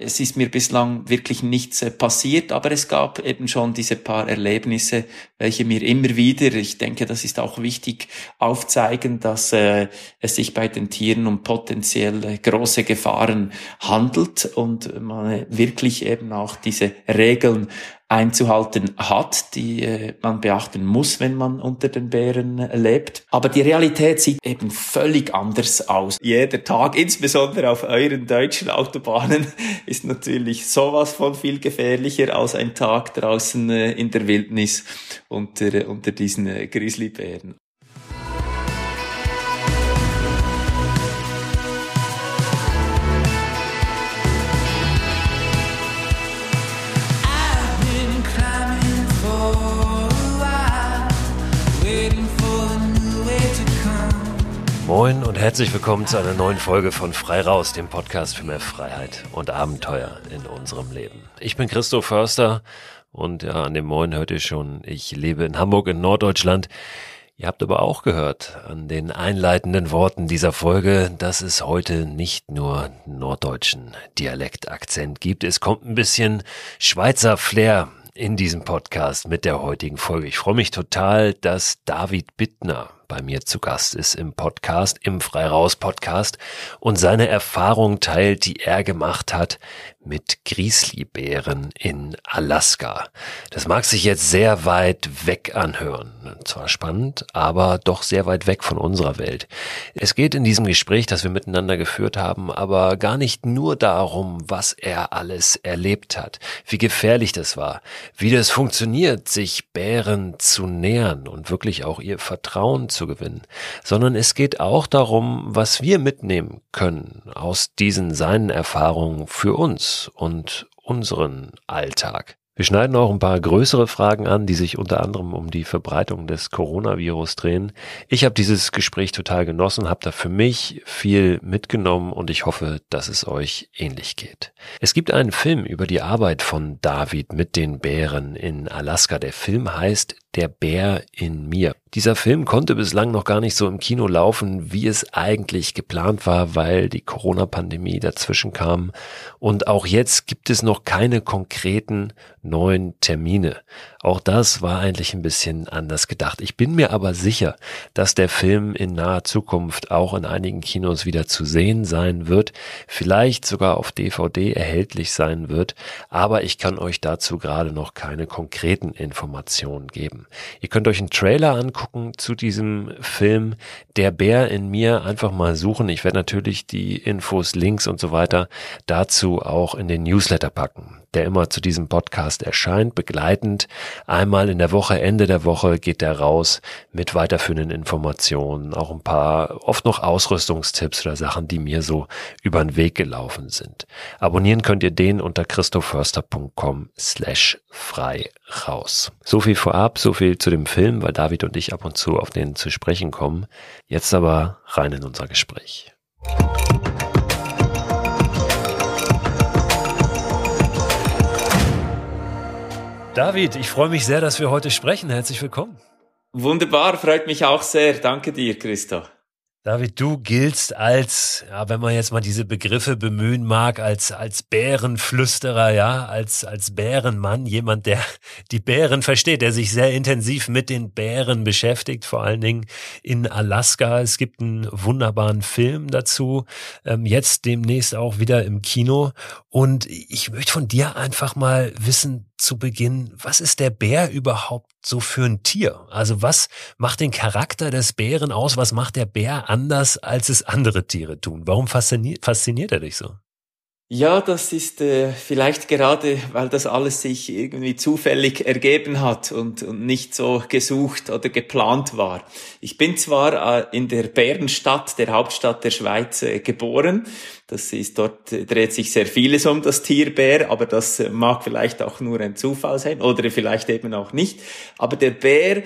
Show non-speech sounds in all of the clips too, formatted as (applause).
es ist mir bislang wirklich nichts äh, passiert, aber es gab eben schon diese paar Erlebnisse, welche mir immer wieder, ich denke, das ist auch wichtig, aufzeigen, dass äh, es sich bei den Tieren um potenziell äh, große Gefahren handelt und man wirklich eben auch diese Regeln einzuhalten hat, die äh, man beachten muss, wenn man unter den Bären äh, lebt. Aber die Realität sieht eben völlig anders aus. Jeder Tag, insbesondere auf euren deutschen Autobahnen, (laughs) ist natürlich sowas von viel gefährlicher als ein Tag draußen äh, in der Wildnis unter, unter diesen Grizzlybären. Moin und herzlich willkommen zu einer neuen Folge von Frei Raus, dem Podcast für mehr Freiheit und Abenteuer in unserem Leben. Ich bin Christoph Förster und ja, an dem Moin hört ihr schon, ich lebe in Hamburg in Norddeutschland. Ihr habt aber auch gehört an den einleitenden Worten dieser Folge, dass es heute nicht nur norddeutschen Dialektakzent gibt. Es kommt ein bisschen Schweizer Flair in diesem Podcast mit der heutigen Folge. Ich freue mich total, dass David Bittner bei mir zu Gast ist im Podcast, im Freiraus Podcast und seine Erfahrung teilt, die er gemacht hat mit Grizzlybären in Alaska. Das mag sich jetzt sehr weit weg anhören. Zwar spannend, aber doch sehr weit weg von unserer Welt. Es geht in diesem Gespräch, das wir miteinander geführt haben, aber gar nicht nur darum, was er alles erlebt hat, wie gefährlich das war, wie das funktioniert, sich Bären zu nähern und wirklich auch ihr Vertrauen zu gewinnen, sondern es geht auch darum, was wir mitnehmen können aus diesen seinen Erfahrungen für uns und unseren Alltag. Wir schneiden auch ein paar größere Fragen an, die sich unter anderem um die Verbreitung des Coronavirus drehen. Ich habe dieses Gespräch total genossen, habe da für mich viel mitgenommen und ich hoffe, dass es euch ähnlich geht. Es gibt einen Film über die Arbeit von David mit den Bären in Alaska. Der Film heißt Der Bär in mir. Dieser Film konnte bislang noch gar nicht so im Kino laufen, wie es eigentlich geplant war, weil die Corona-Pandemie dazwischen kam. Und auch jetzt gibt es noch keine konkreten neuen Termine. Auch das war eigentlich ein bisschen anders gedacht. Ich bin mir aber sicher, dass der Film in naher Zukunft auch in einigen Kinos wieder zu sehen sein wird, vielleicht sogar auf DVD erhältlich sein wird, aber ich kann euch dazu gerade noch keine konkreten Informationen geben. Ihr könnt euch einen Trailer angucken zu diesem Film Der Bär in mir einfach mal suchen. Ich werde natürlich die Infos, Links und so weiter dazu auch in den Newsletter packen der immer zu diesem Podcast erscheint, begleitend. Einmal in der Woche, Ende der Woche geht der raus mit weiterführenden Informationen, auch ein paar oft noch Ausrüstungstipps oder Sachen, die mir so über den Weg gelaufen sind. Abonnieren könnt ihr den unter christoförster.com slash frei raus. So viel vorab, so viel zu dem Film, weil David und ich ab und zu auf den zu sprechen kommen. Jetzt aber rein in unser Gespräch. David, ich freue mich sehr, dass wir heute sprechen. Herzlich willkommen. Wunderbar, freut mich auch sehr. Danke dir, Christo. David, du giltst als, ja, wenn man jetzt mal diese Begriffe bemühen mag, als, als Bärenflüsterer, ja, als, als Bärenmann, jemand, der die Bären versteht, der sich sehr intensiv mit den Bären beschäftigt, vor allen Dingen in Alaska. Es gibt einen wunderbaren Film dazu, ähm, jetzt demnächst auch wieder im Kino. Und ich möchte von dir einfach mal wissen, zu Beginn, was ist der Bär überhaupt so für ein Tier? Also was macht den Charakter des Bären aus? Was macht der Bär anders, als es andere Tiere tun? Warum fasziniert, fasziniert er dich so? Ja, das ist äh, vielleicht gerade, weil das alles sich irgendwie zufällig ergeben hat und, und nicht so gesucht oder geplant war. Ich bin zwar äh, in der Bärenstadt, der Hauptstadt der Schweiz, äh, geboren. Das ist dort äh, dreht sich sehr vieles um das Tier Bär, aber das äh, mag vielleicht auch nur ein Zufall sein oder vielleicht eben auch nicht. Aber der Bär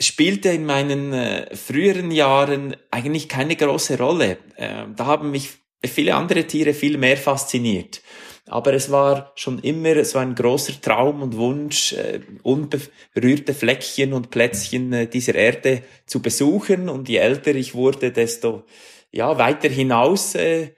spielte in meinen äh, früheren Jahren eigentlich keine große Rolle. Äh, da haben mich viele andere Tiere viel mehr fasziniert. Aber es war schon immer so ein großer Traum und Wunsch, äh, unberührte Fleckchen und Plätzchen äh, dieser Erde zu besuchen. Und je älter ich wurde, desto ja, weiter hinaus äh,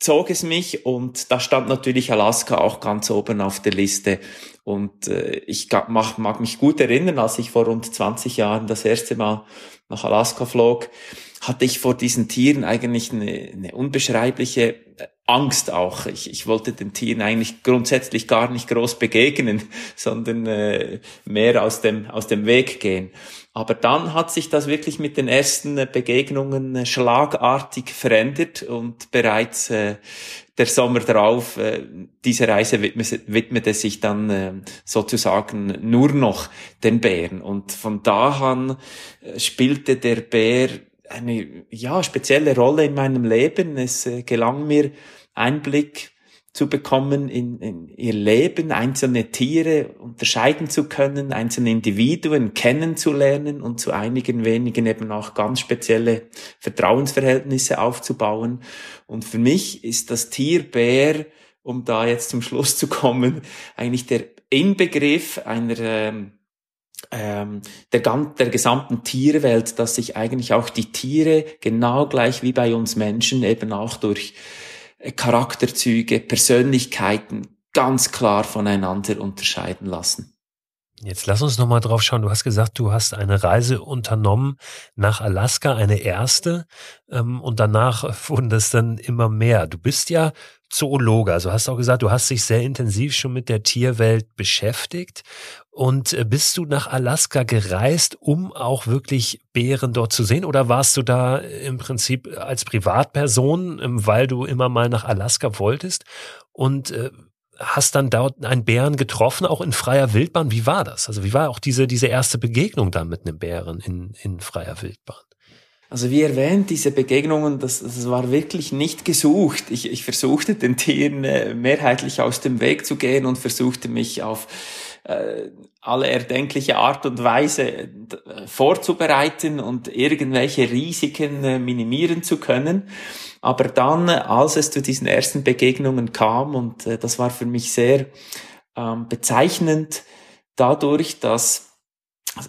zog es mich und da stand natürlich Alaska auch ganz oben auf der Liste. Und äh, ich mag, mag mich gut erinnern, als ich vor rund 20 Jahren das erste Mal nach Alaska flog, hatte ich vor diesen Tieren eigentlich eine, eine unbeschreibliche äh, Angst auch. Ich, ich wollte den Tieren eigentlich grundsätzlich gar nicht groß begegnen, (laughs) sondern äh, mehr aus dem, aus dem Weg gehen. Aber dann hat sich das wirklich mit den ersten äh, Begegnungen äh, schlagartig verändert und bereits äh, der Sommer darauf, äh, diese Reise widmete, widmete sich dann äh, sozusagen nur noch den Bären. Und von da an spielte der Bär eine ja, spezielle Rolle in meinem Leben. Es äh, gelang mir Einblick zu bekommen in, in ihr Leben, einzelne Tiere unterscheiden zu können, einzelne Individuen kennenzulernen und zu einigen wenigen eben auch ganz spezielle Vertrauensverhältnisse aufzubauen. Und für mich ist das Tier Bär, um da jetzt zum Schluss zu kommen, eigentlich der Inbegriff einer ähm, ähm, der, der gesamten Tierwelt, dass sich eigentlich auch die Tiere genau gleich wie bei uns Menschen eben auch durch Charakterzüge, Persönlichkeiten ganz klar voneinander unterscheiden lassen. Jetzt lass uns nochmal drauf schauen. Du hast gesagt, du hast eine Reise unternommen nach Alaska, eine erste, ähm, und danach (laughs) wurden das dann immer mehr. Du bist ja Zoologe, also hast auch gesagt, du hast dich sehr intensiv schon mit der Tierwelt beschäftigt. Und äh, bist du nach Alaska gereist, um auch wirklich Bären dort zu sehen? Oder warst du da im Prinzip als Privatperson, ähm, weil du immer mal nach Alaska wolltest? Und äh, hast dann dort einen Bären getroffen, auch in freier Wildbahn. Wie war das? Also wie war auch diese, diese erste Begegnung dann mit einem Bären in, in freier Wildbahn? Also wie erwähnt, diese Begegnungen, das, das war wirklich nicht gesucht. Ich, ich versuchte den Tieren äh, mehrheitlich aus dem Weg zu gehen und versuchte mich auf äh, alle erdenkliche Art und Weise äh, vorzubereiten und irgendwelche Risiken äh, minimieren zu können. Aber dann, als es zu diesen ersten Begegnungen kam, und äh, das war für mich sehr ähm, bezeichnend, dadurch, dass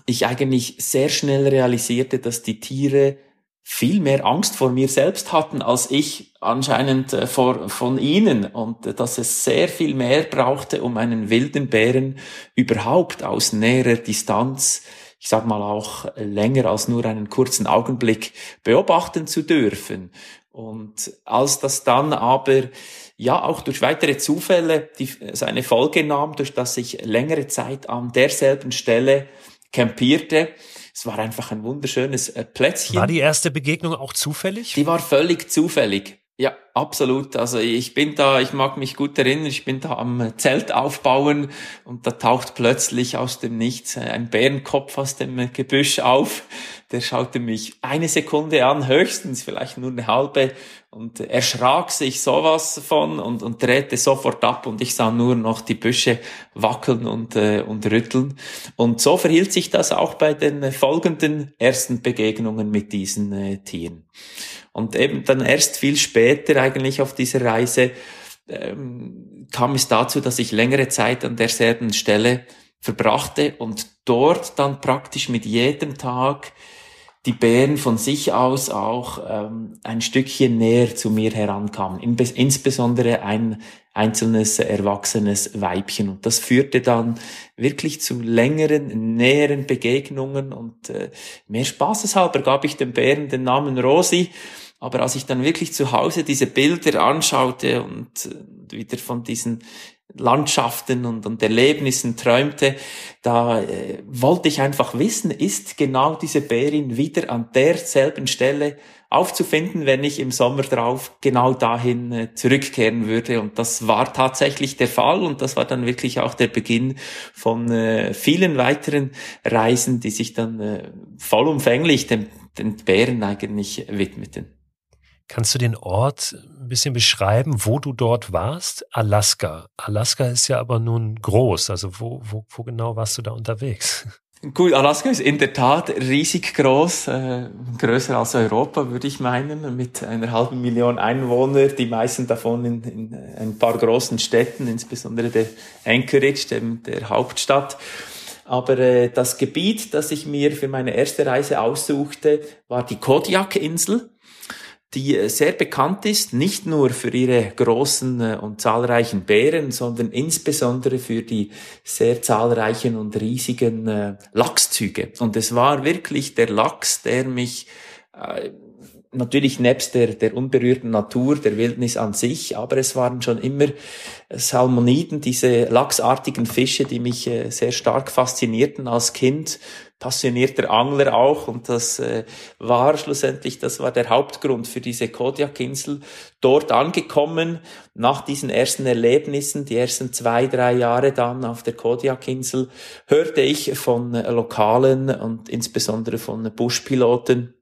ich eigentlich sehr schnell realisierte, dass die Tiere viel mehr Angst vor mir selbst hatten als ich anscheinend äh, vor, von ihnen und äh, dass es sehr viel mehr brauchte, um einen wilden Bären überhaupt aus näherer Distanz ich sag mal auch länger als nur einen kurzen Augenblick beobachten zu dürfen. Und als das dann aber ja auch durch weitere Zufälle die, seine Folge nahm, durch dass ich längere Zeit an derselben Stelle campierte, es war einfach ein wunderschönes äh, Plätzchen. War die erste Begegnung auch zufällig? Die war völlig zufällig. Ja, absolut. Also ich bin da, ich mag mich gut erinnern, ich bin da am Zelt aufbauen und da taucht plötzlich aus dem Nichts ein Bärenkopf aus dem Gebüsch auf. Der schaute mich eine Sekunde an, höchstens vielleicht nur eine halbe und erschrak sich sowas von und, und drehte sofort ab und ich sah nur noch die Büsche wackeln und, äh, und rütteln. Und so verhielt sich das auch bei den folgenden ersten Begegnungen mit diesen äh, Tieren. Und eben dann erst viel später eigentlich auf dieser Reise ähm, kam es dazu, dass ich längere Zeit an derselben Stelle verbrachte und dort dann praktisch mit jedem Tag die Bären von sich aus auch ähm, ein Stückchen näher zu mir herankamen, insbesondere ein einzelnes erwachsenes Weibchen. Und das führte dann wirklich zu längeren, näheren Begegnungen. Und äh, mehr Spaßeshalber gab ich dem Bären den Namen Rosi. Aber als ich dann wirklich zu Hause diese Bilder anschaute und äh, wieder von diesen Landschaften und, und Erlebnissen träumte, da äh, wollte ich einfach wissen, ist genau diese Bärin wieder an derselben Stelle aufzufinden, wenn ich im Sommer drauf genau dahin äh, zurückkehren würde. Und das war tatsächlich der Fall und das war dann wirklich auch der Beginn von äh, vielen weiteren Reisen, die sich dann äh, vollumfänglich dem, den Bären eigentlich widmeten. Kannst du den Ort bisschen beschreiben, wo du dort warst? Alaska. Alaska ist ja aber nun groß. Also wo, wo, wo genau warst du da unterwegs? Gut, Alaska ist in der Tat riesig groß, äh, größer als Europa, würde ich meinen, mit einer halben Million Einwohner, die meisten davon in, in ein paar großen Städten, insbesondere der Anchorage, dem, der Hauptstadt. Aber äh, das Gebiet, das ich mir für meine erste Reise aussuchte, war die Kodiak-Insel die sehr bekannt ist, nicht nur für ihre großen äh, und zahlreichen Bären, sondern insbesondere für die sehr zahlreichen und riesigen äh, Lachszüge. Und es war wirklich der Lachs, der mich äh, natürlich nebst der, der unberührten Natur, der Wildnis an sich, aber es waren schon immer Salmoniden, diese lachsartigen Fische, die mich äh, sehr stark faszinierten als Kind, passionierter Angler auch und das äh, war schlussendlich, das war der Hauptgrund für diese Kodiakinsel. Dort angekommen, nach diesen ersten Erlebnissen, die ersten zwei, drei Jahre dann auf der Kodiakinsel, hörte ich von Lokalen und insbesondere von Buschpiloten,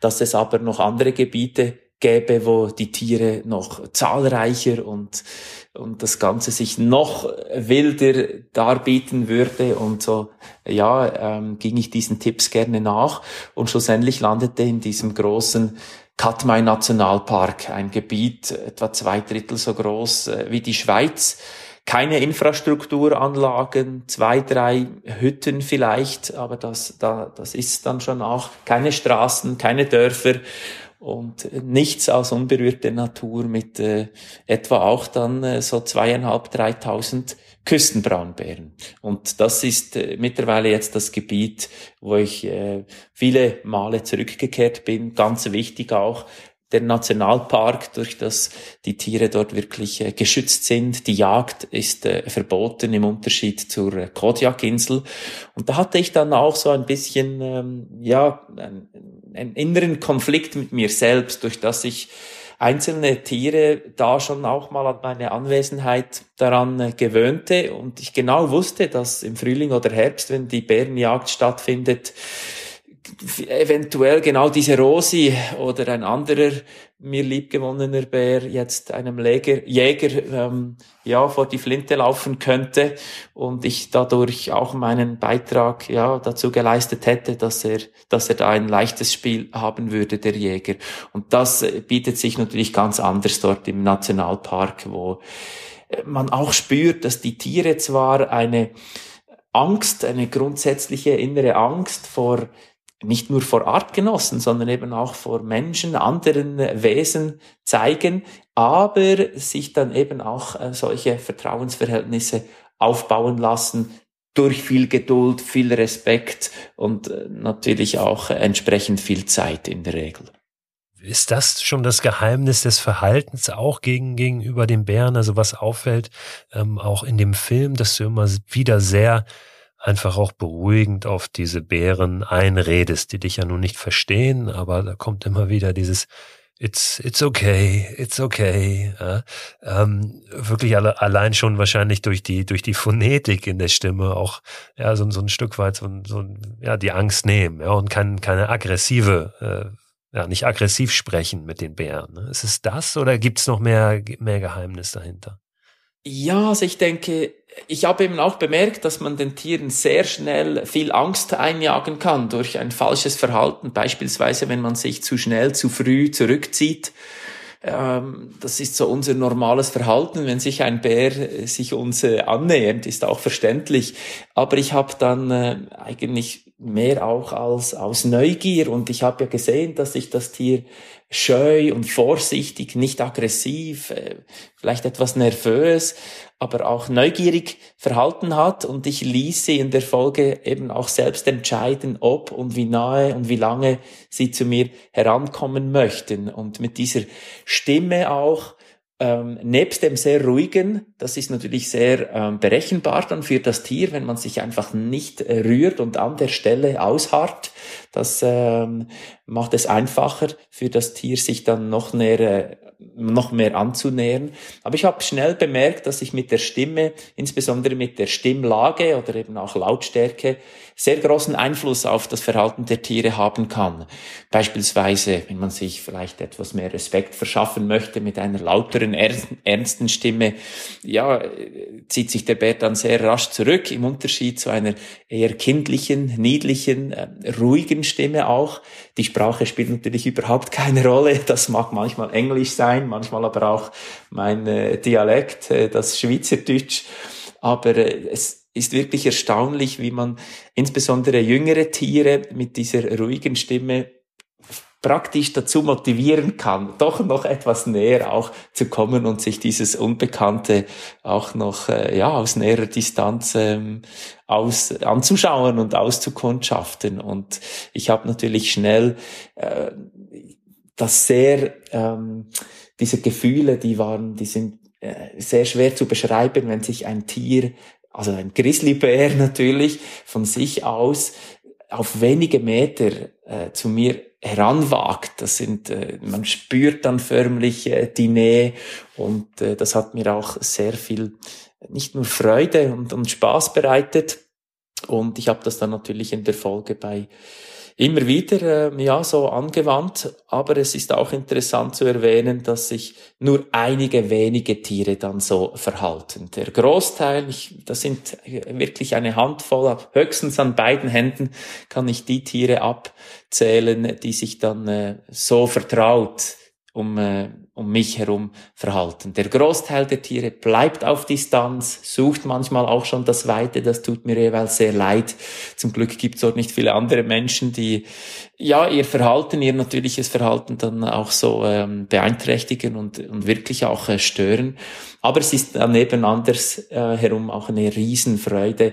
dass es aber noch andere Gebiete gäbe, wo die Tiere noch zahlreicher und, und das Ganze sich noch wilder darbieten würde. Und so, ja, ähm, ging ich diesen Tipps gerne nach. Und schlussendlich landete in diesem großen Katmai Nationalpark, ein Gebiet etwa zwei Drittel so groß äh, wie die Schweiz. Keine Infrastrukturanlagen, zwei, drei Hütten vielleicht, aber das, da, das ist dann schon auch. Keine Straßen, keine Dörfer und nichts als unberührte Natur mit äh, etwa auch dann äh, so zweieinhalb, dreitausend Küstenbraunbären. Und das ist äh, mittlerweile jetzt das Gebiet, wo ich äh, viele Male zurückgekehrt bin. Ganz wichtig auch, der Nationalpark, durch das die Tiere dort wirklich äh, geschützt sind. Die Jagd ist äh, verboten im Unterschied zur äh, Kodiakinsel. Und da hatte ich dann auch so ein bisschen, ähm, ja, einen, einen inneren Konflikt mit mir selbst, durch das ich einzelne Tiere da schon auch mal an meine Anwesenheit daran äh, gewöhnte. Und ich genau wusste, dass im Frühling oder Herbst, wenn die Bärenjagd stattfindet, eventuell genau diese Rosi oder ein anderer mir liebgewonnener Bär jetzt einem Läger, Jäger ähm, ja vor die Flinte laufen könnte und ich dadurch auch meinen Beitrag ja dazu geleistet hätte, dass er dass er da ein leichtes Spiel haben würde der Jäger. Und das äh, bietet sich natürlich ganz anders dort im Nationalpark, wo äh, man auch spürt, dass die Tiere zwar eine Angst, eine grundsätzliche innere Angst vor nicht nur vor Artgenossen, sondern eben auch vor Menschen, anderen Wesen zeigen, aber sich dann eben auch äh, solche Vertrauensverhältnisse aufbauen lassen durch viel Geduld, viel Respekt und äh, natürlich auch entsprechend viel Zeit in der Regel. Ist das schon das Geheimnis des Verhaltens auch gegen, gegenüber den Bären? Also was auffällt, ähm, auch in dem Film, dass du immer wieder sehr einfach auch beruhigend auf diese Bären einredest, die dich ja nun nicht verstehen, aber da kommt immer wieder dieses It's, it's okay, it's okay. Ja, ähm, wirklich alle, allein schon wahrscheinlich durch die, durch die Phonetik in der Stimme auch, ja, so, so ein Stück weit so, so ja, die Angst nehmen, ja, und kann keine aggressive, äh, ja, nicht aggressiv sprechen mit den Bären. Ne? Ist es das oder gibt's noch mehr, mehr Geheimnis dahinter? Ja, also ich denke, ich habe eben auch bemerkt, dass man den Tieren sehr schnell viel Angst einjagen kann durch ein falsches Verhalten. Beispielsweise, wenn man sich zu schnell, zu früh zurückzieht. Ähm, das ist so unser normales Verhalten. Wenn sich ein Bär sich uns äh, annähernd, ist auch verständlich. Aber ich habe dann äh, eigentlich mehr auch als aus Neugier und ich habe ja gesehen, dass sich das Tier scheu und vorsichtig, nicht aggressiv, äh, vielleicht etwas nervös, aber auch neugierig verhalten hat und ich ließ sie in der Folge eben auch selbst entscheiden, ob und wie nahe und wie lange sie zu mir herankommen möchten und mit dieser Stimme auch ähm, nebst dem sehr ruhigen, das ist natürlich sehr ähm, berechenbar dann für das Tier, wenn man sich einfach nicht äh, rührt und an der Stelle ausharrt. Das ähm, macht es einfacher für das Tier, sich dann noch näher äh, noch mehr anzunähern. Aber ich habe schnell bemerkt, dass ich mit der Stimme, insbesondere mit der Stimmlage oder eben auch Lautstärke, sehr großen Einfluss auf das Verhalten der Tiere haben kann. Beispielsweise, wenn man sich vielleicht etwas mehr Respekt verschaffen möchte mit einer lauteren, ernsten Stimme, ja, zieht sich der Bär dann sehr rasch zurück, im Unterschied zu einer eher kindlichen, niedlichen, äh, ruhigen Stimme auch. Die Sprache spielt natürlich überhaupt keine Rolle. Das mag manchmal Englisch sein, manchmal aber auch mein äh, Dialekt, äh, das Schweizerdeutsch. Aber es ist wirklich erstaunlich, wie man insbesondere jüngere Tiere mit dieser ruhigen Stimme praktisch dazu motivieren kann, doch noch etwas näher auch zu kommen und sich dieses Unbekannte auch noch äh, ja aus näherer Distanz ähm, aus anzuschauen und auszukundschaften. Und ich habe natürlich schnell äh, das sehr ähm, diese Gefühle, die waren, die sind äh, sehr schwer zu beschreiben, wenn sich ein Tier also ein Grizzlybär (laughs) natürlich von sich aus auf wenige Meter äh, zu mir heranwagt. Das sind, äh, man spürt dann förmlich äh, die Nähe und äh, das hat mir auch sehr viel nicht nur Freude und, und Spaß bereitet. Und ich habe das dann natürlich in der Folge bei immer wieder äh, ja so angewandt, aber es ist auch interessant zu erwähnen, dass sich nur einige wenige Tiere dann so verhalten. Der Großteil, ich, das sind wirklich eine Handvoll, höchstens an beiden Händen kann ich die Tiere abzählen, die sich dann äh, so vertraut um, äh, um mich herum verhalten. Der Großteil der Tiere bleibt auf Distanz, sucht manchmal auch schon das Weite, das tut mir jeweils sehr leid. Zum Glück gibt es dort nicht viele andere Menschen, die ja ihr Verhalten, ihr natürliches Verhalten dann auch so ähm, beeinträchtigen und, und wirklich auch äh, stören. Aber es ist daneben anders äh, herum auch eine Riesenfreude,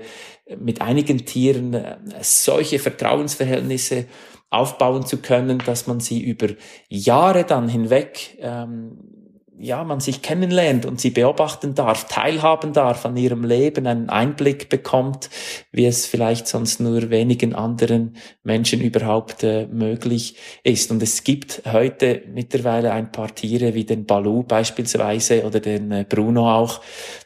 mit einigen Tieren äh, solche Vertrauensverhältnisse aufbauen zu können, dass man sie über Jahre dann hinweg ähm, ja, man sich kennenlernt und sie beobachten darf, teilhaben darf an ihrem Leben, einen Einblick bekommt, wie es vielleicht sonst nur wenigen anderen Menschen überhaupt äh, möglich ist. Und es gibt heute mittlerweile ein paar Tiere wie den Balu beispielsweise oder den äh, Bruno auch,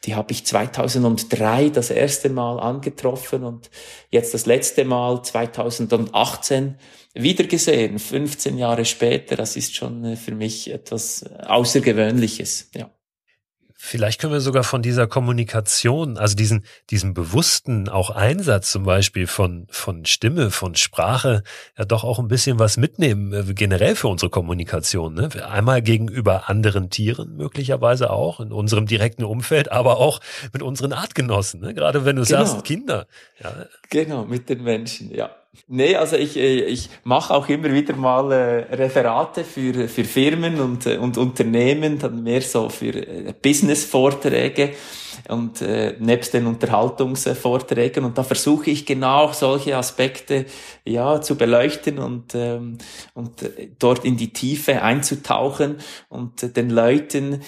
die habe ich 2003 das erste Mal angetroffen und jetzt das letzte Mal 2018 wiedergesehen, 15 Jahre später. Das ist schon äh, für mich etwas Außergewöhnliches, ja. Vielleicht können wir sogar von dieser Kommunikation, also diesen, diesen bewussten auch Einsatz zum Beispiel von, von Stimme, von Sprache, ja doch auch ein bisschen was mitnehmen, äh, generell für unsere Kommunikation. Ne? Einmal gegenüber anderen Tieren möglicherweise auch, in unserem direkten Umfeld, aber auch mit unseren Artgenossen, ne? gerade wenn du genau. sagst Kinder. Ja. Genau, mit den Menschen, ja. Nee, also ich, äh, ich mache auch immer wieder mal äh, Referate für, für Firmen und, äh, und Unternehmen, dann mehr so für Business-Vorträge und äh, nebst den Unterhaltungsvorträgen. Und da versuche ich genau solche Aspekte ja zu beleuchten und, ähm, und dort in die Tiefe einzutauchen und den Leuten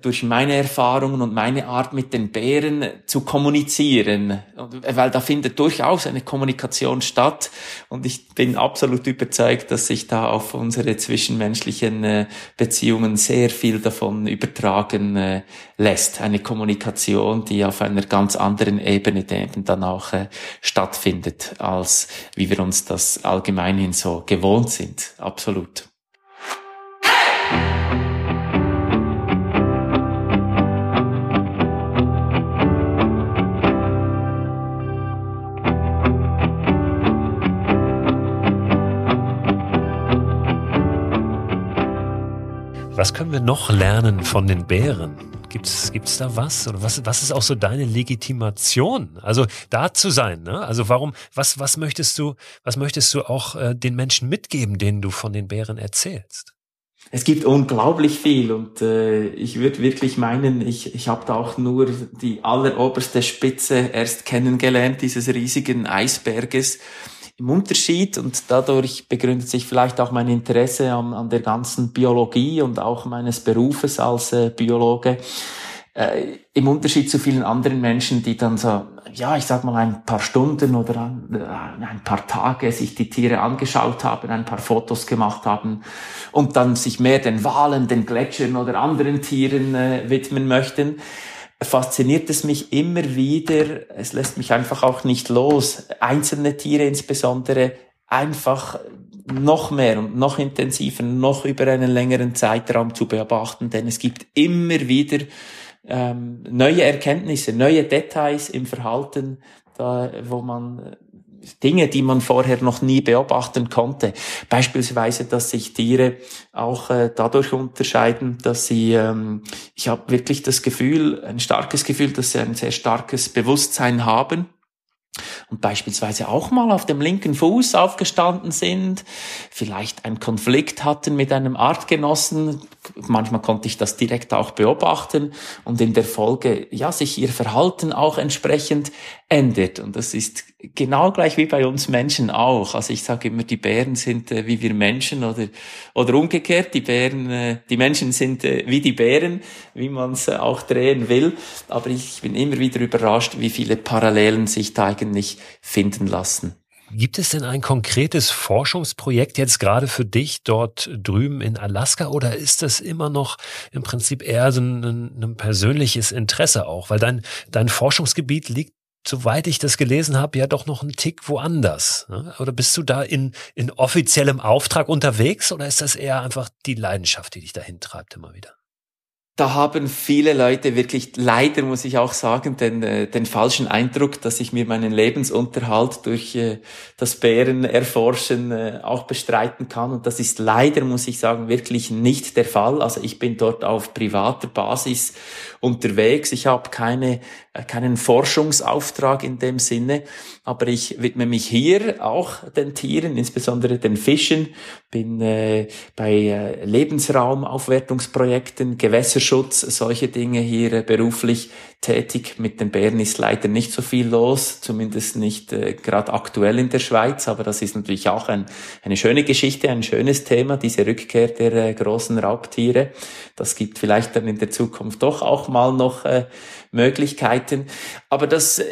durch meine Erfahrungen und meine Art mit den Bären zu kommunizieren, weil da findet durchaus eine Kommunikation statt und ich bin absolut überzeugt, dass sich da auf unsere zwischenmenschlichen äh, Beziehungen sehr viel davon übertragen äh, lässt. Eine Kommunikation, die auf einer ganz anderen Ebene dann auch äh, stattfindet, als wie wir uns das allgemeinhin so gewohnt sind. Absolut. Was können wir noch lernen von den Bären? Gibt's gibt's da was? Oder was, was ist auch so deine Legitimation? Also da zu sein, ne? Also warum, was, was möchtest du, was möchtest du auch äh, den Menschen mitgeben, denen du von den Bären erzählst? Es gibt unglaublich viel und äh, ich würde wirklich meinen, ich, ich habe da auch nur die alleroberste Spitze erst kennengelernt, dieses riesigen Eisberges im Unterschied und dadurch begründet sich vielleicht auch mein Interesse an, an der ganzen Biologie und auch meines Berufes als äh, Biologe. Äh, Im Unterschied zu vielen anderen Menschen, die dann so, ja, ich sag mal ein paar Stunden oder ein, äh, ein paar Tage sich die Tiere angeschaut haben, ein paar Fotos gemacht haben und dann sich mehr den Walen, den Gletschern oder anderen Tieren äh, widmen möchten fasziniert es mich immer wieder, es lässt mich einfach auch nicht los, einzelne Tiere insbesondere einfach noch mehr und noch intensiver, noch über einen längeren Zeitraum zu beobachten, denn es gibt immer wieder ähm, neue Erkenntnisse, neue Details im Verhalten, da, wo man Dinge, die man vorher noch nie beobachten konnte. Beispielsweise, dass sich Tiere auch äh, dadurch unterscheiden, dass sie, ähm, ich habe wirklich das Gefühl, ein starkes Gefühl, dass sie ein sehr starkes Bewusstsein haben und beispielsweise auch mal auf dem linken Fuß aufgestanden sind, vielleicht einen Konflikt hatten mit einem Artgenossen, manchmal konnte ich das direkt auch beobachten und in der Folge, ja, sich ihr Verhalten auch entsprechend ändert. Und das ist genau gleich wie bei uns Menschen auch. Also ich sage immer, die Bären sind äh, wie wir Menschen oder, oder umgekehrt, die Bären, äh, die Menschen sind äh, wie die Bären, wie man es äh, auch drehen will. Aber ich bin immer wieder überrascht, wie viele Parallelen sich da eigentlich finden lassen. Gibt es denn ein konkretes Forschungsprojekt jetzt gerade für dich dort drüben in Alaska oder ist das immer noch im Prinzip eher so ein, ein persönliches Interesse auch? Weil dein, dein Forschungsgebiet liegt soweit ich das gelesen habe, ja doch noch ein Tick woanders. Ne? Oder bist du da in, in offiziellem Auftrag unterwegs oder ist das eher einfach die Leidenschaft, die dich dahin treibt immer wieder? Da haben viele Leute wirklich leider, muss ich auch sagen, den, äh, den falschen Eindruck, dass ich mir meinen Lebensunterhalt durch äh, das Bärenerforschen äh, auch bestreiten kann. Und das ist leider, muss ich sagen, wirklich nicht der Fall. Also ich bin dort auf privater Basis unterwegs. Ich habe keine, äh, keinen Forschungsauftrag in dem Sinne, aber ich widme mich hier auch den Tieren, insbesondere den Fischen, bin äh, bei äh, Lebensraumaufwertungsprojekten, Gewässer Schutz, solche Dinge hier äh, beruflich tätig. Mit den Bären ist leider nicht so viel los, zumindest nicht äh, gerade aktuell in der Schweiz, aber das ist natürlich auch ein, eine schöne Geschichte, ein schönes Thema, diese Rückkehr der äh, großen Raubtiere. Das gibt vielleicht dann in der Zukunft doch auch mal noch äh, Möglichkeiten. Aber dass äh,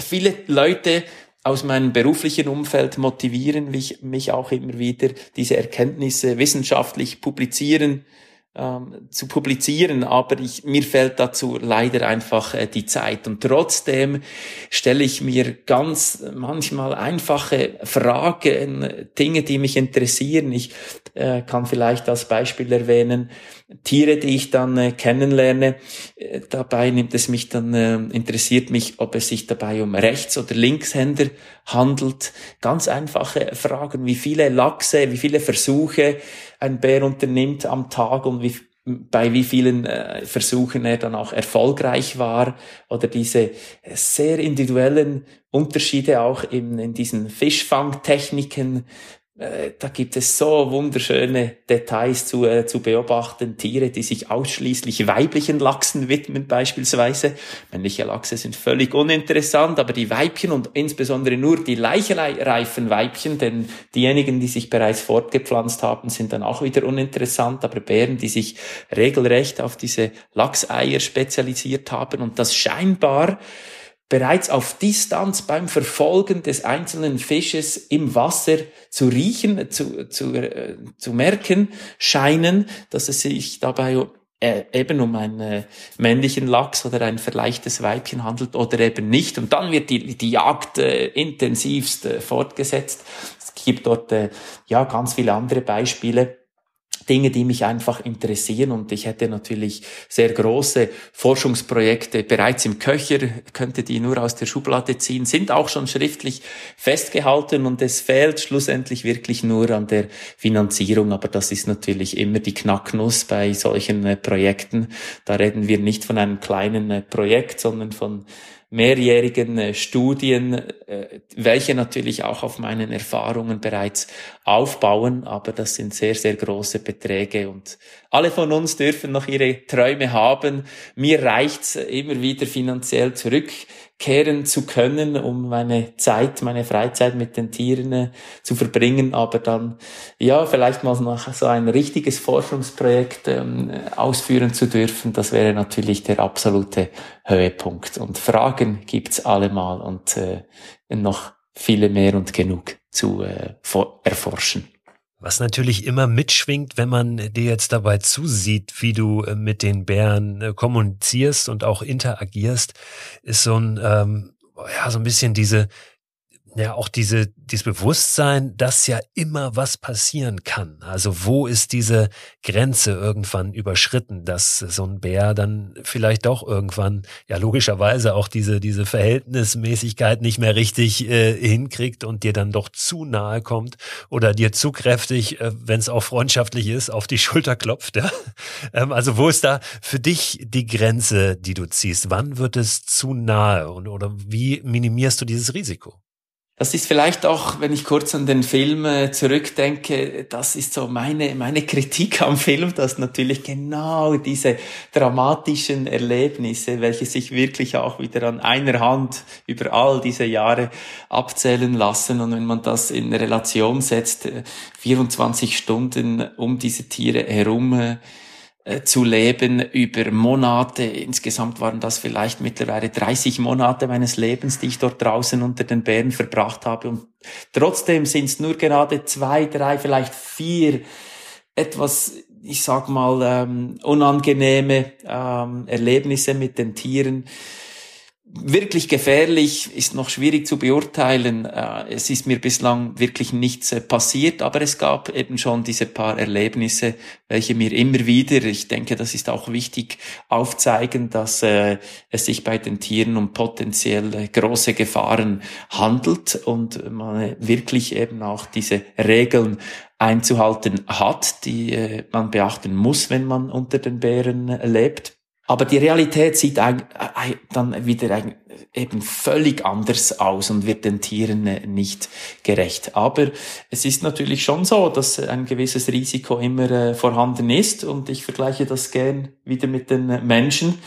viele Leute aus meinem beruflichen Umfeld motivieren mich, mich auch immer wieder, diese Erkenntnisse wissenschaftlich publizieren ähm, zu publizieren, aber ich, mir fällt dazu leider einfach äh, die Zeit. Und trotzdem stelle ich mir ganz manchmal einfache Fragen, Dinge, die mich interessieren. Ich äh, kann vielleicht als Beispiel erwähnen, Tiere, die ich dann äh, kennenlerne. Äh, dabei nimmt es mich dann, äh, interessiert mich, ob es sich dabei um Rechts- oder Linkshänder handelt. Ganz einfache Fragen, wie viele Lachse, wie viele Versuche ein Bär unternimmt am Tag und wie, bei wie vielen äh, Versuchen er dann auch erfolgreich war oder diese sehr individuellen Unterschiede auch in, in diesen Fischfangtechniken, äh, da gibt es so wunderschöne Details zu, äh, zu beobachten. Tiere, die sich ausschließlich weiblichen Lachsen widmen beispielsweise. Männliche Lachse sind völlig uninteressant, aber die Weibchen und insbesondere nur die leichereifen Weibchen, denn diejenigen, die sich bereits fortgepflanzt haben, sind dann auch wieder uninteressant. Aber Bären, die sich regelrecht auf diese Lachseier spezialisiert haben und das scheinbar bereits auf Distanz beim Verfolgen des einzelnen Fisches im Wasser zu riechen, zu, zu, äh, zu merken scheinen, dass es sich dabei äh, eben um einen äh, männlichen Lachs oder ein verleichtes Weibchen handelt oder eben nicht. Und dann wird die, die Jagd äh, intensivst äh, fortgesetzt. Es gibt dort äh, ja ganz viele andere Beispiele Dinge, die mich einfach interessieren und ich hätte natürlich sehr große Forschungsprojekte bereits im Köcher, könnte die nur aus der Schublade ziehen, sind auch schon schriftlich festgehalten und es fehlt schlussendlich wirklich nur an der Finanzierung, aber das ist natürlich immer die Knacknuss bei solchen äh, Projekten. Da reden wir nicht von einem kleinen äh, Projekt, sondern von mehrjährigen äh, Studien, äh, welche natürlich auch auf meinen Erfahrungen bereits aufbauen, aber das sind sehr, sehr große Beträge und alle von uns dürfen noch ihre Träume haben. Mir reicht's immer wieder finanziell zurück kehren zu können, um meine Zeit, meine Freizeit mit den Tieren äh, zu verbringen, aber dann, ja, vielleicht mal noch so ein richtiges Forschungsprojekt ähm, ausführen zu dürfen, das wäre natürlich der absolute Höhepunkt. Und Fragen gibt's allemal und äh, noch viele mehr und genug zu äh, erforschen. Was natürlich immer mitschwingt, wenn man dir jetzt dabei zusieht, wie du äh, mit den Bären äh, kommunizierst und auch interagierst, ist so ein, ähm, ja, so ein bisschen diese, ja auch diese, dieses Bewusstsein, dass ja immer was passieren kann. Also wo ist diese Grenze irgendwann überschritten, dass so ein Bär dann vielleicht doch irgendwann, ja logischerweise auch diese, diese Verhältnismäßigkeit nicht mehr richtig äh, hinkriegt und dir dann doch zu nahe kommt oder dir zu kräftig, äh, wenn es auch freundschaftlich ist, auf die (laughs) Schulter klopft. Ja? Ähm, also wo ist da für dich die Grenze, die du ziehst? Wann wird es zu nahe und oder wie minimierst du dieses Risiko? Das ist vielleicht auch, wenn ich kurz an den Film äh, zurückdenke, das ist so meine, meine Kritik am Film, dass natürlich genau diese dramatischen Erlebnisse, welche sich wirklich auch wieder an einer Hand über all diese Jahre abzählen lassen und wenn man das in Relation setzt, 24 äh, Stunden um diese Tiere herum, äh, zu leben über Monate. Insgesamt waren das vielleicht mittlerweile 30 Monate meines Lebens, die ich dort draußen unter den Bären verbracht habe. Und trotzdem sind es nur gerade zwei, drei, vielleicht vier etwas, ich sag mal, ähm, unangenehme ähm, Erlebnisse mit den Tieren wirklich gefährlich ist noch schwierig zu beurteilen. Äh, es ist mir bislang wirklich nichts äh, passiert, aber es gab eben schon diese paar Erlebnisse, welche mir immer wieder, ich denke, das ist auch wichtig, aufzeigen, dass äh, es sich bei den Tieren um potenziell große Gefahren handelt und man wirklich eben auch diese Regeln einzuhalten hat, die man beachten muss, wenn man unter den Bären lebt. Aber die Realität sieht dann wieder eben völlig anders aus und wird den Tieren äh, nicht gerecht. Aber es ist natürlich schon so, dass ein gewisses Risiko immer äh, vorhanden ist und ich vergleiche das gern wieder mit den Menschen.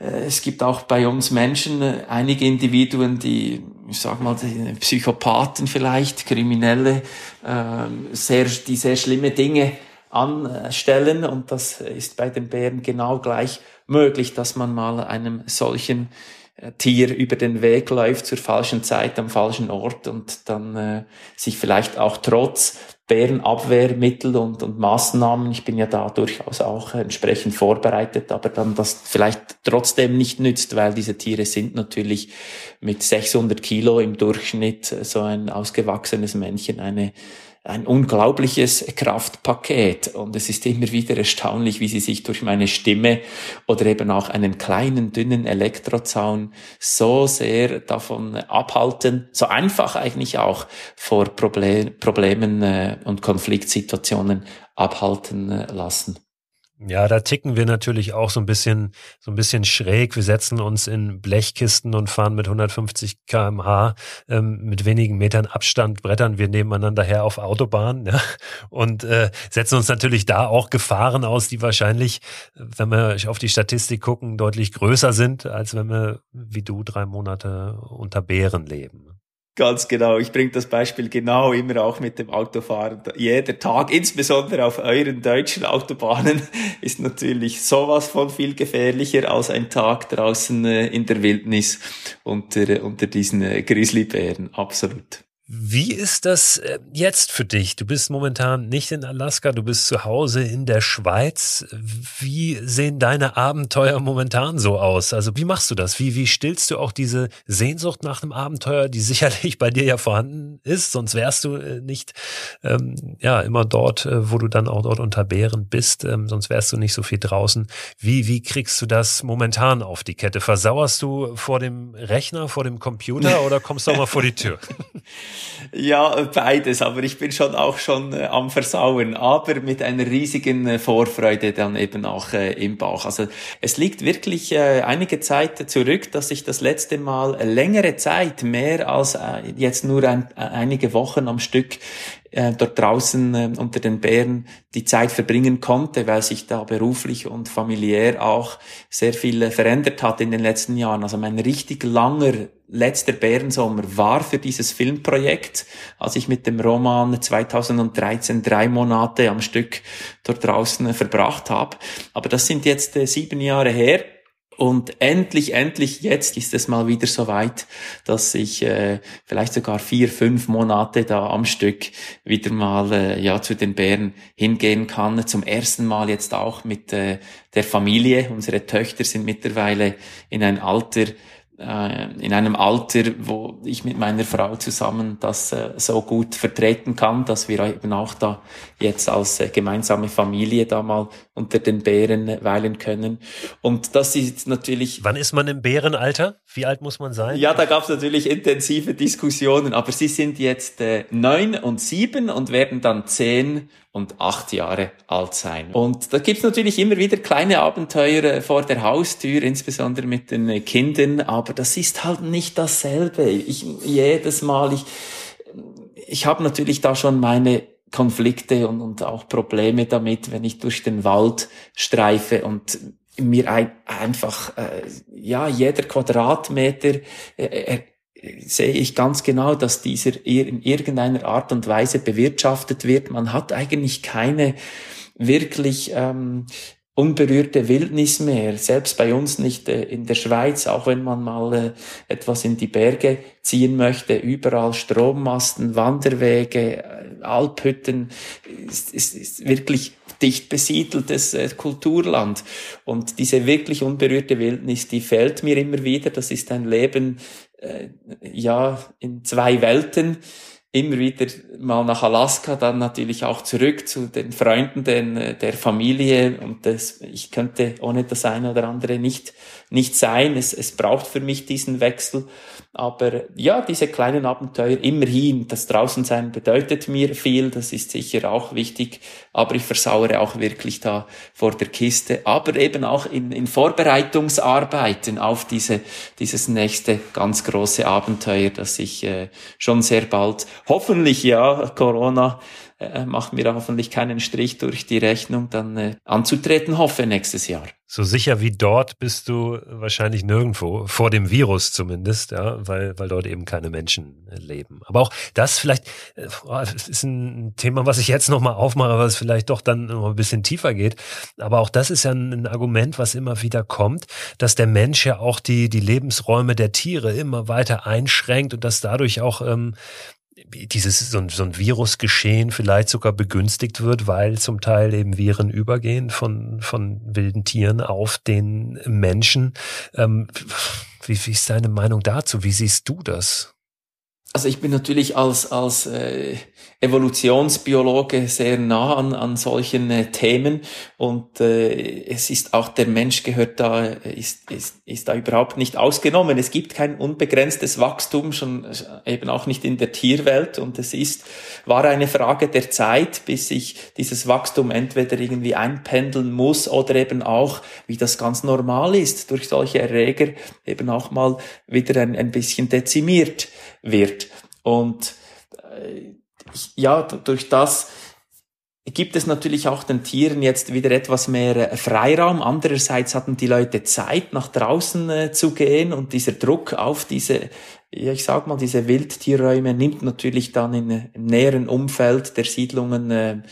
Äh, es gibt auch bei uns Menschen einige Individuen, die, ich sag mal, Psychopathen vielleicht, Kriminelle, ähm, sehr, die sehr schlimme Dinge anstellen und das ist bei den Bären genau gleich möglich, dass man mal einem solchen äh, Tier über den Weg läuft zur falschen Zeit am falschen Ort und dann äh, sich vielleicht auch trotz Bärenabwehrmittel und, und Maßnahmen, ich bin ja da durchaus auch entsprechend vorbereitet, aber dann das vielleicht trotzdem nicht nützt, weil diese Tiere sind natürlich mit 600 Kilo im Durchschnitt äh, so ein ausgewachsenes Männchen eine ein unglaubliches Kraftpaket und es ist immer wieder erstaunlich, wie sie sich durch meine Stimme oder eben auch einen kleinen, dünnen Elektrozaun so sehr davon abhalten, so einfach eigentlich auch vor Problem, Problemen äh, und Konfliktsituationen abhalten äh, lassen. Ja, da ticken wir natürlich auch so ein bisschen, so ein bisschen schräg. Wir setzen uns in Blechkisten und fahren mit 150 kmh ähm, mit wenigen Metern Abstand, brettern wir nebeneinander her auf Autobahnen ja, und äh, setzen uns natürlich da auch Gefahren aus, die wahrscheinlich, wenn wir auf die Statistik gucken, deutlich größer sind, als wenn wir wie du drei Monate unter Bären leben. Ganz genau. Ich bringe das Beispiel genau immer auch mit dem Autofahren. Jeder Tag, insbesondere auf euren deutschen Autobahnen, (laughs) ist natürlich sowas von viel gefährlicher als ein Tag draußen äh, in der Wildnis unter, unter diesen äh, Grizzlybären. Absolut. Wie ist das äh, jetzt für dich? Du bist momentan nicht in Alaska, du bist zu Hause in der Schweiz. Wie sehen deine Abenteuer momentan so aus? Also wie machst du das? Wie, wie stillst du auch diese Sehnsucht nach einem Abenteuer, die (laughs) sicherlich bei dir ja vorhanden ist? Sonst wärst du äh, nicht ähm, ja immer dort, äh, wo du dann auch dort unter Bären bist. Ähm, sonst wärst du nicht so viel draußen. Wie, wie kriegst du das momentan auf die Kette? Versauerst du vor dem Rechner, vor dem Computer oder kommst du auch mal vor die Tür? (laughs) Ja, beides, aber ich bin schon auch schon äh, am Versauen, aber mit einer riesigen äh, Vorfreude dann eben auch äh, im Bauch. Also es liegt wirklich äh, einige Zeit zurück, dass ich das letzte Mal längere Zeit, mehr als äh, jetzt nur ein, äh, einige Wochen am Stück dort draußen unter den Bären die Zeit verbringen konnte, weil sich da beruflich und familiär auch sehr viel verändert hat in den letzten Jahren. Also mein richtig langer letzter Bärensommer war für dieses Filmprojekt, als ich mit dem Roman 2013 drei Monate am Stück dort draußen verbracht habe. Aber das sind jetzt äh, sieben Jahre her. Und endlich, endlich jetzt ist es mal wieder so weit, dass ich äh, vielleicht sogar vier, fünf Monate da am Stück wieder mal äh, ja zu den Bären hingehen kann. Zum ersten Mal jetzt auch mit äh, der Familie. Unsere Töchter sind mittlerweile in ein Alter, äh, in einem Alter, wo ich mit meiner Frau zusammen das äh, so gut vertreten kann, dass wir eben auch da jetzt als äh, gemeinsame Familie da mal unter den Bären weilen können. Und das ist natürlich. Wann ist man im Bärenalter? Wie alt muss man sein? Ja, da gab es natürlich intensive Diskussionen, aber sie sind jetzt neun und sieben und werden dann zehn und acht Jahre alt sein. Und da gibt's natürlich immer wieder kleine Abenteuer äh, vor der Haustür, insbesondere mit den äh, Kindern, aber das ist halt nicht dasselbe. Ich jedes Mal, ich, ich habe natürlich da schon meine Konflikte und, und auch Probleme damit, wenn ich durch den Wald streife und mir ein, einfach, äh, ja, jeder Quadratmeter äh, sehe ich ganz genau, dass dieser in irgendeiner Art und Weise bewirtschaftet wird. Man hat eigentlich keine wirklich ähm, unberührte Wildnis mehr, selbst bei uns nicht äh, in der Schweiz, auch wenn man mal äh, etwas in die Berge ziehen möchte, überall Strommasten, Wanderwege, äh, Alphütten, ist, ist, ist wirklich dicht besiedeltes äh, Kulturland. Und diese wirklich unberührte Wildnis, die fehlt mir immer wieder. Das ist ein Leben, äh, ja, in zwei Welten immer wieder mal nach Alaska, dann natürlich auch zurück zu den Freunden, den, der Familie und das, ich könnte ohne das eine oder andere nicht, nicht sein. Es, es braucht für mich diesen Wechsel. Aber ja, diese kleinen Abenteuer, immerhin, das Draußensein bedeutet mir viel, das ist sicher auch wichtig, aber ich versauere auch wirklich da vor der Kiste, aber eben auch in, in Vorbereitungsarbeiten auf diese, dieses nächste ganz große Abenteuer, das ich äh, schon sehr bald, hoffentlich ja, Corona äh, macht mir hoffentlich keinen Strich durch die Rechnung, dann äh, anzutreten hoffe nächstes Jahr. So sicher wie dort bist du wahrscheinlich nirgendwo, vor dem Virus zumindest, ja, weil, weil dort eben keine Menschen leben. Aber auch das vielleicht, äh, das ist ein Thema, was ich jetzt nochmal aufmache, was vielleicht doch dann noch ein bisschen tiefer geht. Aber auch das ist ja ein Argument, was immer wieder kommt, dass der Mensch ja auch die, die Lebensräume der Tiere immer weiter einschränkt und dass dadurch auch ähm, dieses so ein, so ein Virusgeschehen vielleicht sogar begünstigt wird, weil zum Teil eben Viren übergehen von, von wilden Tieren auf den Menschen. Ähm, wie, wie ist deine Meinung dazu? Wie siehst du das? Also ich bin natürlich als, als äh, Evolutionsbiologe sehr nah an, an solchen äh, Themen und äh, es ist auch der Mensch gehört da, ist, ist, ist da überhaupt nicht ausgenommen. Es gibt kein unbegrenztes Wachstum, schon äh, eben auch nicht in der Tierwelt und es ist, war eine Frage der Zeit, bis sich dieses Wachstum entweder irgendwie einpendeln muss oder eben auch, wie das ganz normal ist, durch solche Erreger eben auch mal wieder ein, ein bisschen dezimiert wird. Und äh, ja, durch das gibt es natürlich auch den Tieren jetzt wieder etwas mehr äh, Freiraum. Andererseits hatten die Leute Zeit, nach draußen äh, zu gehen und dieser Druck auf diese, ja, ich sag mal, diese Wildtierräume nimmt natürlich dann in, äh, im näheren Umfeld der Siedlungen äh,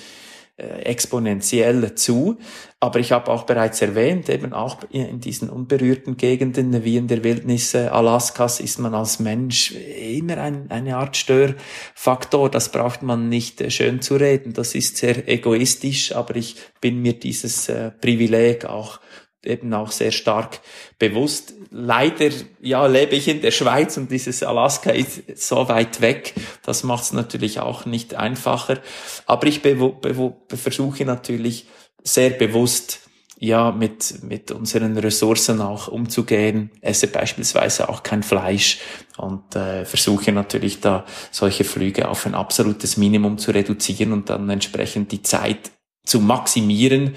äh, exponentiell zu. Aber ich habe auch bereits erwähnt, eben auch in diesen unberührten Gegenden wie in der Wildnis äh, Alaskas ist man als Mensch immer ein, eine Art Störfaktor. Das braucht man nicht äh, schön zu reden. Das ist sehr egoistisch, aber ich bin mir dieses äh, Privileg auch eben auch sehr stark bewusst. Leider, ja, lebe ich in der Schweiz und dieses Alaska ist so weit weg. Das macht es natürlich auch nicht einfacher. Aber ich versuche natürlich sehr bewusst, ja, mit, mit unseren Ressourcen auch umzugehen, esse beispielsweise auch kein Fleisch und äh, versuche natürlich da solche Flüge auf ein absolutes Minimum zu reduzieren und dann entsprechend die Zeit zu maximieren.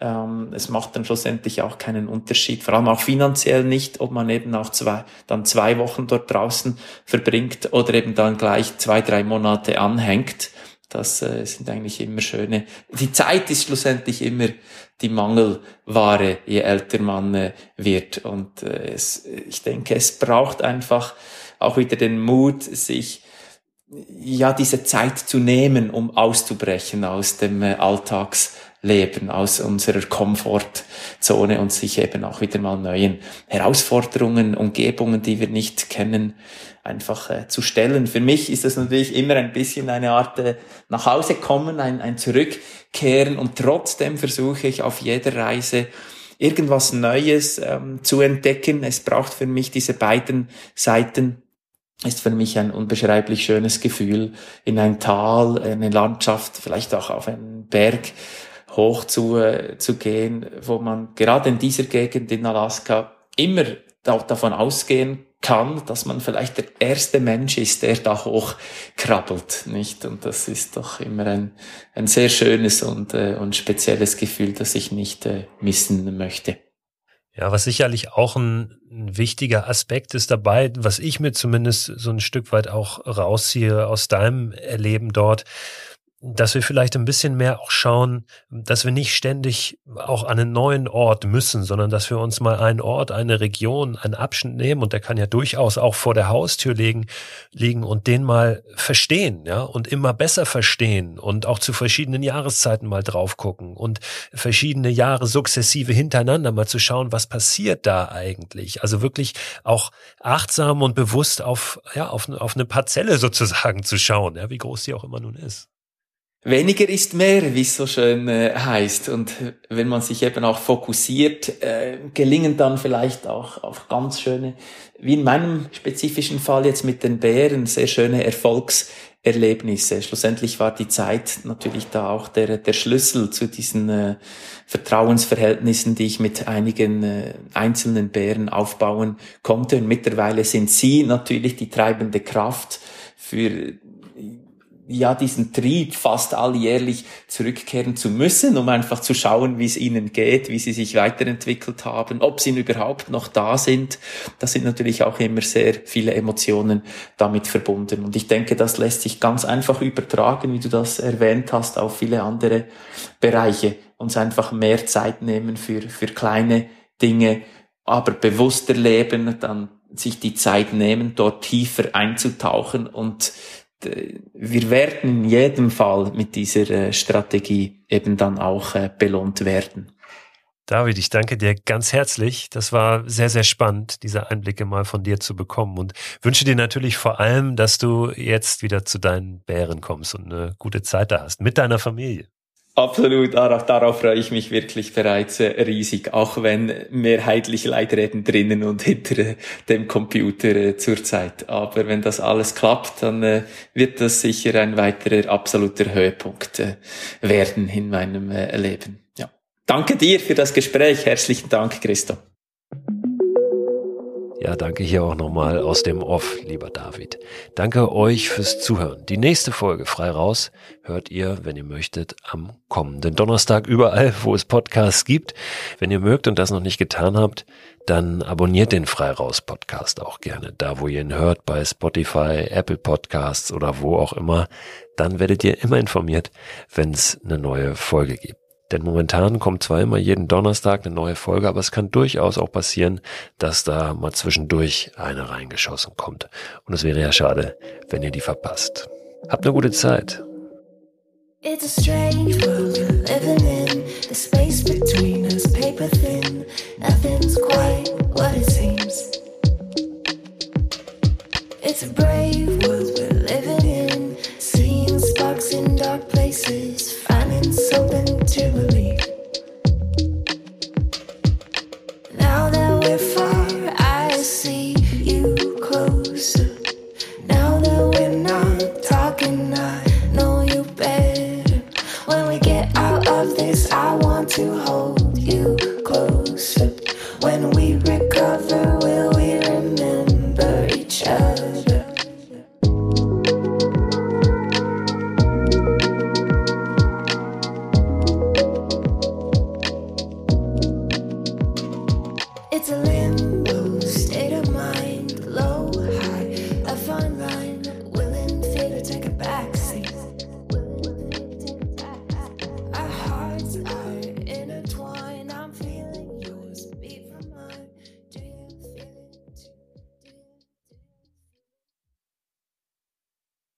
Ähm, es macht dann schlussendlich auch keinen Unterschied, vor allem auch finanziell nicht, ob man eben auch zwei, dann zwei Wochen dort draußen verbringt oder eben dann gleich zwei, drei Monate anhängt. Das äh, sind eigentlich immer schöne. Die Zeit ist schlussendlich immer die Mangelware, je älter man äh, wird. Und äh, es, ich denke, es braucht einfach auch wieder den Mut, sich ja, diese Zeit zu nehmen, um auszubrechen aus dem äh, Alltagsleben, aus unserer Komfortzone und sich eben auch wieder mal neuen Herausforderungen, Umgebungen, die wir nicht kennen, einfach äh, zu stellen. Für mich ist das natürlich immer ein bisschen eine Art äh, nach Hause kommen, ein, ein Zurückkehren und trotzdem versuche ich auf jeder Reise irgendwas Neues ähm, zu entdecken. Es braucht für mich diese beiden Seiten ist für mich ein unbeschreiblich schönes Gefühl, in ein Tal, eine Landschaft, vielleicht auch auf einen Berg hoch zu, zu gehen, wo man gerade in dieser Gegend in Alaska immer da, davon ausgehen kann, dass man vielleicht der erste Mensch ist, der da hochkrabbelt, nicht? Und das ist doch immer ein, ein sehr schönes und, äh, und spezielles Gefühl, das ich nicht äh, missen möchte. Ja, was sicherlich auch ein, ein, wichtiger Aspekt ist dabei, was ich mir zumindest so ein Stück weit auch rausziehe aus deinem Erleben dort, dass wir vielleicht ein bisschen mehr auch schauen, dass wir nicht ständig auch an einen neuen Ort müssen, sondern dass wir uns mal einen Ort, eine Region, einen Abschnitt nehmen und der kann ja durchaus auch vor der Haustür liegen, liegen und den mal verstehen, ja, und immer besser verstehen und auch zu verschiedenen Jahreszeiten mal drauf gucken und verschiedene Jahre sukzessive hintereinander mal zu schauen, was passiert da eigentlich? Also wirklich auch achtsam und bewusst auf, ja, auf, auf eine Parzelle sozusagen zu schauen, ja, wie groß die auch immer nun ist. Weniger ist mehr, wie es so schön äh, heißt. Und wenn man sich eben auch fokussiert, äh, gelingen dann vielleicht auch, auch ganz schöne, wie in meinem spezifischen Fall jetzt mit den Bären, sehr schöne Erfolgserlebnisse. Schlussendlich war die Zeit natürlich da auch der, der Schlüssel zu diesen äh, Vertrauensverhältnissen, die ich mit einigen äh, einzelnen Bären aufbauen konnte. Und mittlerweile sind sie natürlich die treibende Kraft für ja diesen Trieb fast alljährlich zurückkehren zu müssen, um einfach zu schauen, wie es ihnen geht, wie sie sich weiterentwickelt haben, ob sie überhaupt noch da sind. Da sind natürlich auch immer sehr viele Emotionen damit verbunden. Und ich denke, das lässt sich ganz einfach übertragen, wie du das erwähnt hast, auf viele andere Bereiche. Uns einfach mehr Zeit nehmen für, für kleine Dinge, aber bewusster leben, dann sich die Zeit nehmen, dort tiefer einzutauchen und wir werden in jedem Fall mit dieser äh, Strategie eben dann auch äh, belohnt werden. David, ich danke dir ganz herzlich. Das war sehr, sehr spannend, diese Einblicke mal von dir zu bekommen und wünsche dir natürlich vor allem, dass du jetzt wieder zu deinen Bären kommst und eine gute Zeit da hast mit deiner Familie. Absolut, darauf, darauf freue ich mich wirklich bereits äh, riesig, auch wenn mehrheitlich leider eben drinnen und hinter äh, dem Computer äh, zurzeit. Aber wenn das alles klappt, dann wird das sicher ein weiterer absoluter Höhepunkt werden in meinem Leben. Ja. Danke dir für das Gespräch. Herzlichen Dank, Christo. Ja, danke hier auch nochmal aus dem Off, lieber David. Danke euch fürs Zuhören. Die nächste Folge frei raus hört ihr, wenn ihr möchtet, am kommenden Donnerstag überall, wo es Podcasts gibt. Wenn ihr mögt und das noch nicht getan habt, dann abonniert den Frei raus Podcast auch gerne. Da, wo ihr ihn hört, bei Spotify, Apple Podcasts oder wo auch immer. Dann werdet ihr immer informiert, wenn es eine neue Folge gibt. Denn momentan kommt zwar immer jeden Donnerstag eine neue Folge, aber es kann durchaus auch passieren, dass da mal zwischendurch eine reingeschossen kommt. Und es wäre ja schade, wenn ihr die verpasst. Habt eine gute Zeit. It's a strange world we're living in. The space between us paper thin. Nothing's quite